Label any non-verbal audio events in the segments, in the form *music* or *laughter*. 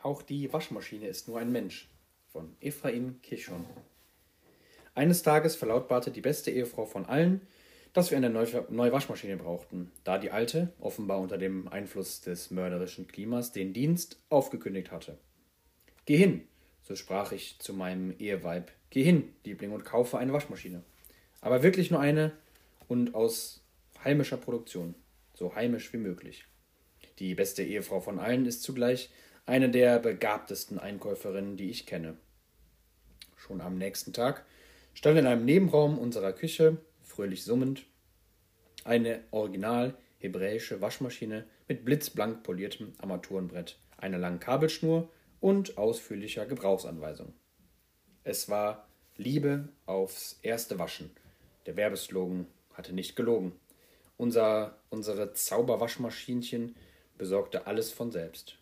Auch die Waschmaschine ist nur ein Mensch von Ephraim Kishon. Eines Tages verlautbarte die beste Ehefrau von allen, dass wir eine neue Waschmaschine brauchten, da die alte, offenbar unter dem Einfluss des mörderischen Klimas, den Dienst aufgekündigt hatte. Geh hin, so sprach ich zu meinem Eheweib, geh hin, Liebling, und kaufe eine Waschmaschine. Aber wirklich nur eine und aus heimischer Produktion, so heimisch wie möglich. Die beste Ehefrau von allen ist zugleich eine der begabtesten Einkäuferinnen, die ich kenne. Schon am nächsten Tag stand in einem Nebenraum unserer Küche, fröhlich summend, eine original hebräische Waschmaschine mit blitzblank poliertem Armaturenbrett, einer langen Kabelschnur und ausführlicher Gebrauchsanweisung. Es war Liebe aufs erste Waschen. Der Werbeslogan hatte nicht gelogen. Unser, unsere Zauberwaschmaschinchen besorgte alles von selbst.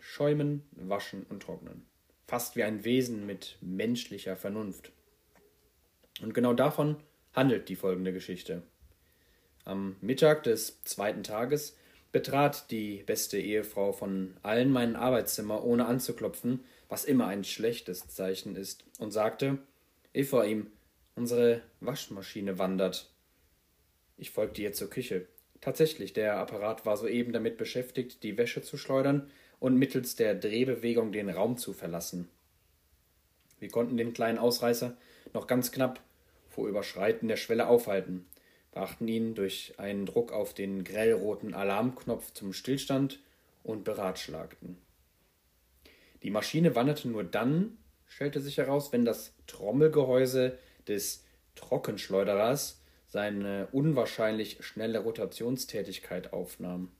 Schäumen, waschen und trocknen. Fast wie ein Wesen mit menschlicher Vernunft. Und genau davon handelt die folgende Geschichte. Am Mittag des zweiten Tages betrat die beste Ehefrau von allen mein Arbeitszimmer, ohne anzuklopfen, was immer ein schlechtes Zeichen ist, und sagte Ephraim, unsere Waschmaschine wandert. Ich folgte ihr zur Küche. Tatsächlich, der Apparat war soeben damit beschäftigt, die Wäsche zu schleudern, und mittels der Drehbewegung den Raum zu verlassen. Wir konnten den kleinen Ausreißer noch ganz knapp vor Überschreiten der Schwelle aufhalten, brachten ihn durch einen Druck auf den grellroten Alarmknopf zum Stillstand und beratschlagten. Die Maschine wanderte nur dann, stellte sich heraus, wenn das Trommelgehäuse des Trockenschleuderers seine unwahrscheinlich schnelle Rotationstätigkeit aufnahm.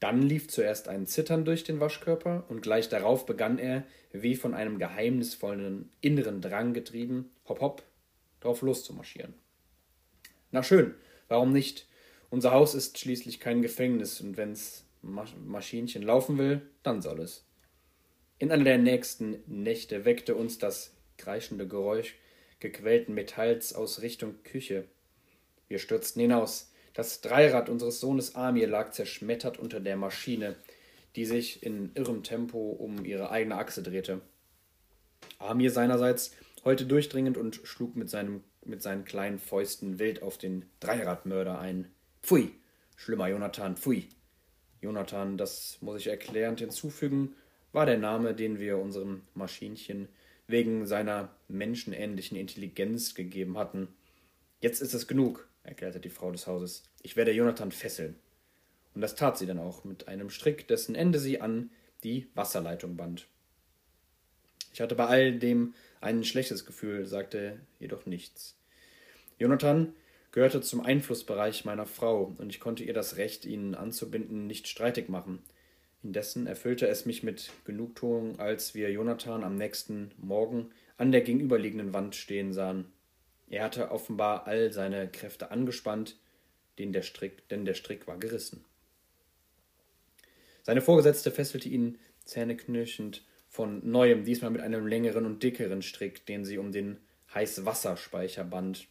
Dann lief zuerst ein Zittern durch den Waschkörper und gleich darauf begann er, wie von einem geheimnisvollen inneren Drang getrieben, hopp hopp, drauf loszumarschieren. Na schön, warum nicht? Unser Haus ist schließlich kein Gefängnis und wenn's Maschinchen laufen will, dann soll es. In einer der nächsten Nächte weckte uns das kreischende Geräusch gequälten Metalls aus Richtung Küche. Wir stürzten hinaus. Das Dreirad unseres Sohnes Amir lag zerschmettert unter der Maschine, die sich in irrem Tempo um ihre eigene Achse drehte. Amir seinerseits heulte durchdringend und schlug mit, seinem, mit seinen kleinen Fäusten wild auf den Dreiradmörder ein. Pfui! Schlimmer Jonathan, pfui! Jonathan, das muss ich erklärend hinzufügen, war der Name, den wir unserem Maschinchen wegen seiner menschenähnlichen Intelligenz gegeben hatten. Jetzt ist es genug erklärte die Frau des Hauses. Ich werde Jonathan fesseln. Und das tat sie dann auch mit einem Strick, dessen Ende sie an die Wasserleitung band. Ich hatte bei all dem ein schlechtes Gefühl, sagte jedoch nichts. Jonathan gehörte zum Einflussbereich meiner Frau, und ich konnte ihr das Recht, ihn anzubinden, nicht streitig machen. Indessen erfüllte es mich mit Genugtuung, als wir Jonathan am nächsten Morgen an der gegenüberliegenden Wand stehen sahen. Er hatte offenbar all seine Kräfte angespannt, denn der Strick, denn der Strick war gerissen. Seine Vorgesetzte fesselte ihn zähneknirschend von neuem, diesmal mit einem längeren und dickeren Strick, den sie um den Heißwasserspeicher band.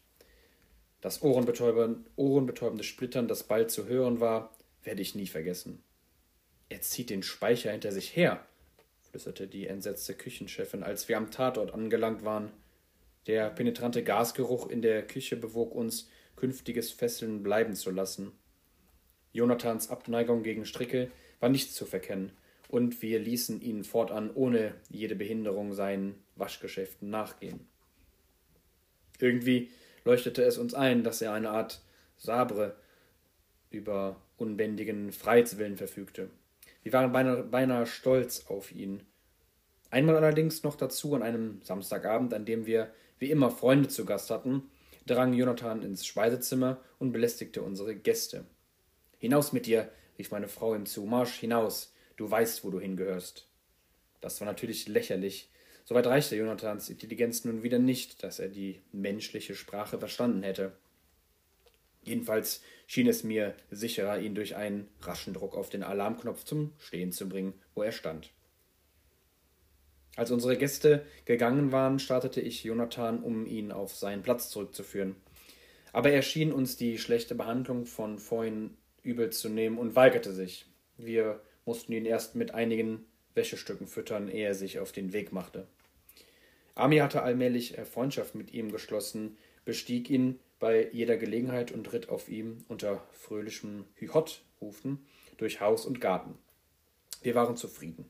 Das ohrenbetäubende Splittern, das bald zu hören war, werde ich nie vergessen. Er zieht den Speicher hinter sich her, flüsterte die entsetzte Küchenchefin, als wir am Tatort angelangt waren. Der penetrante Gasgeruch in der Küche bewog uns, künftiges Fesseln bleiben zu lassen. Jonathans Abneigung gegen Stricke war nicht zu verkennen, und wir ließen ihn fortan ohne jede Behinderung seinen Waschgeschäften nachgehen. Irgendwie leuchtete es uns ein, dass er eine Art Sabre über unbändigen Freiheitswillen verfügte. Wir waren beinahe, beinahe stolz auf ihn. Einmal allerdings noch dazu an einem Samstagabend, an dem wir wie immer Freunde zu Gast hatten, drang Jonathan ins Speisezimmer und belästigte unsere Gäste. Hinaus mit dir, rief meine Frau ihm zu, marsch hinaus, du weißt, wo du hingehörst. Das war natürlich lächerlich. Soweit reichte Jonathans Intelligenz nun wieder nicht, dass er die menschliche Sprache verstanden hätte. Jedenfalls schien es mir sicherer, ihn durch einen raschen Druck auf den Alarmknopf zum Stehen zu bringen, wo er stand. Als unsere Gäste gegangen waren, startete ich Jonathan, um ihn auf seinen Platz zurückzuführen. Aber er schien uns die schlechte Behandlung von vorhin übel zu nehmen und weigerte sich. Wir mussten ihn erst mit einigen Wäschestücken füttern, ehe er sich auf den Weg machte. Ami hatte allmählich Freundschaft mit ihm geschlossen, bestieg ihn bei jeder Gelegenheit und ritt auf ihm unter fröhlichem Hühot-Rufen durch Haus und Garten. Wir waren zufrieden.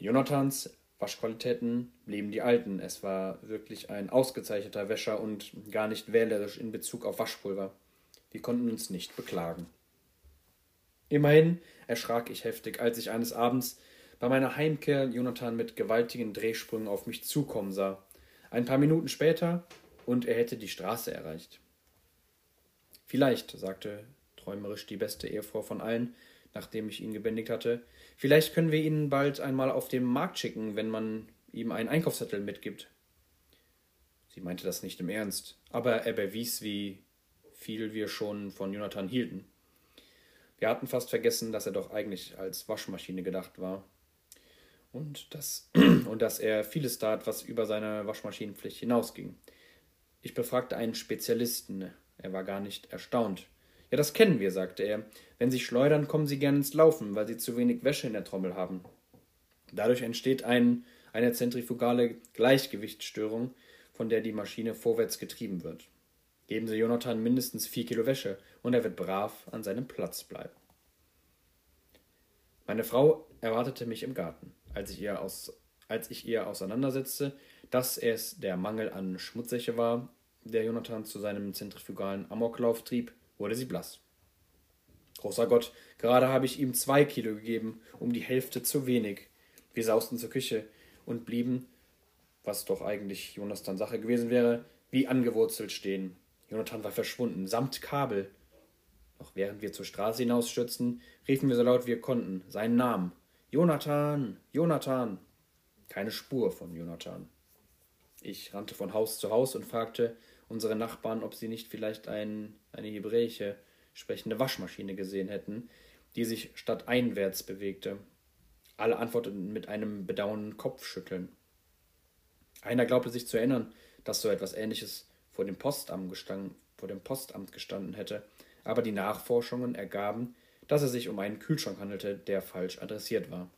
Jonathans Waschqualitäten blieben die alten. Es war wirklich ein ausgezeichneter Wäscher und gar nicht wählerisch in Bezug auf Waschpulver. Wir konnten uns nicht beklagen. Immerhin erschrak ich heftig, als ich eines Abends bei meiner Heimkehr Jonathan mit gewaltigen Drehsprüngen auf mich zukommen sah. Ein paar Minuten später und er hätte die Straße erreicht. Vielleicht, sagte träumerisch die beste Ehefrau von allen, nachdem ich ihn gebändigt hatte, vielleicht können wir ihn bald einmal auf den Markt schicken, wenn man ihm einen Einkaufszettel mitgibt. Sie meinte das nicht im Ernst, aber er bewies, wie viel wir schon von Jonathan hielten. Wir hatten fast vergessen, dass er doch eigentlich als Waschmaschine gedacht war. Und dass, *clears throat* und dass er vieles tat, was über seine Waschmaschinenpflicht hinausging. Ich befragte einen Spezialisten. Er war gar nicht erstaunt. Ja, das kennen wir, sagte er. Wenn sie schleudern, kommen sie gern ins Laufen, weil sie zu wenig Wäsche in der Trommel haben. Dadurch entsteht ein, eine zentrifugale Gleichgewichtsstörung, von der die Maschine vorwärts getrieben wird. Geben Sie Jonathan mindestens vier Kilo Wäsche und er wird brav an seinem Platz bleiben. Meine Frau erwartete mich im Garten. Als ich ihr, aus, als ich ihr auseinandersetzte, dass es der Mangel an Schmutzsäche war, der Jonathan zu seinem zentrifugalen Amoklauf trieb, wurde sie blass. Großer Gott, gerade habe ich ihm zwei Kilo gegeben, um die Hälfte zu wenig. Wir sausten zur Küche und blieben, was doch eigentlich Jonathan Sache gewesen wäre, wie angewurzelt stehen. Jonathan war verschwunden, samt Kabel. Noch während wir zur Straße hinausstürzten, riefen wir so laut wir konnten seinen Namen. Jonathan, Jonathan. Keine Spur von Jonathan. Ich rannte von Haus zu Haus und fragte, unsere Nachbarn, ob sie nicht vielleicht ein, eine hebräische sprechende Waschmaschine gesehen hätten, die sich statt einwärts bewegte. Alle antworteten mit einem bedauernden Kopfschütteln. Einer glaubte sich zu erinnern, dass so etwas Ähnliches vor dem Postamt, gestanden, vor dem Postamt gestanden hätte, aber die Nachforschungen ergaben, dass es sich um einen Kühlschrank handelte, der falsch adressiert war.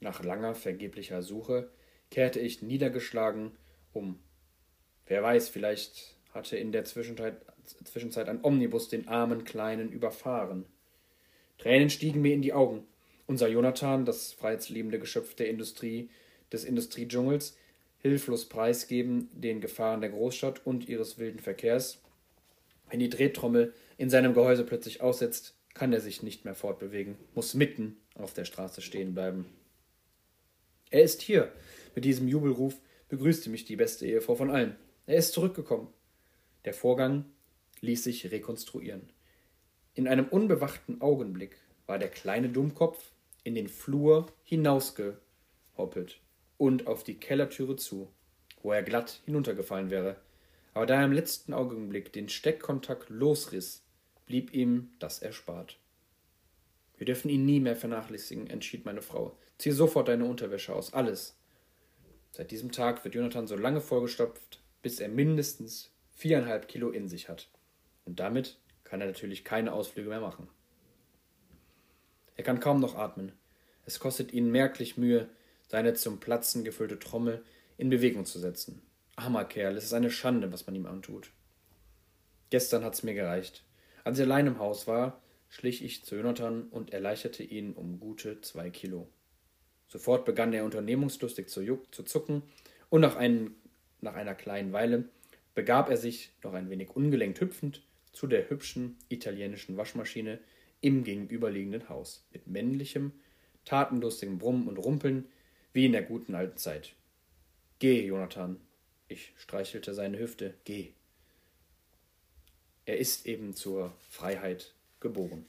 Nach langer vergeblicher Suche kehrte ich niedergeschlagen um. Wer weiß, vielleicht hatte in der Zwischenzeit, Zwischenzeit ein Omnibus den armen Kleinen überfahren. Tränen stiegen mir in die Augen. Unser Jonathan, das freiheitsliebende Geschöpf der Industrie, des Industriedschungels, hilflos preisgeben den Gefahren der Großstadt und ihres wilden Verkehrs. Wenn die Drehtrommel in seinem Gehäuse plötzlich aussetzt, kann er sich nicht mehr fortbewegen, muss mitten auf der Straße stehen bleiben. Er ist hier. Mit diesem Jubelruf begrüßte mich die beste Ehefrau von allen. Er ist zurückgekommen. Der Vorgang ließ sich rekonstruieren. In einem unbewachten Augenblick war der kleine Dummkopf in den Flur hinausgehoppelt und auf die Kellertüre zu, wo er glatt hinuntergefallen wäre. Aber da er im letzten Augenblick den Steckkontakt losriss, blieb ihm das erspart. Wir dürfen ihn nie mehr vernachlässigen, entschied meine Frau. Zieh sofort deine Unterwäsche aus, alles. Seit diesem Tag wird Jonathan so lange vollgestopft, bis er mindestens viereinhalb Kilo in sich hat. Und damit kann er natürlich keine Ausflüge mehr machen. Er kann kaum noch atmen. Es kostet ihn merklich Mühe, seine zum Platzen gefüllte Trommel in Bewegung zu setzen. Armer Kerl, es ist eine Schande, was man ihm antut. Gestern hat's mir gereicht. Als ich allein im Haus war, schlich ich zu Jonathan und erleichterte ihn um gute zwei Kilo. Sofort begann er unternehmungslustig zu, zu zucken und nach, ein, nach einer kleinen Weile begab er sich, noch ein wenig ungelenkt hüpfend, zu der hübschen italienischen Waschmaschine im gegenüberliegenden Haus, mit männlichem, tatenlustigem Brummen und Rumpeln, wie in der guten alten Zeit. Geh, Jonathan. Ich streichelte seine Hüfte. Geh. Er ist eben zur Freiheit geboren.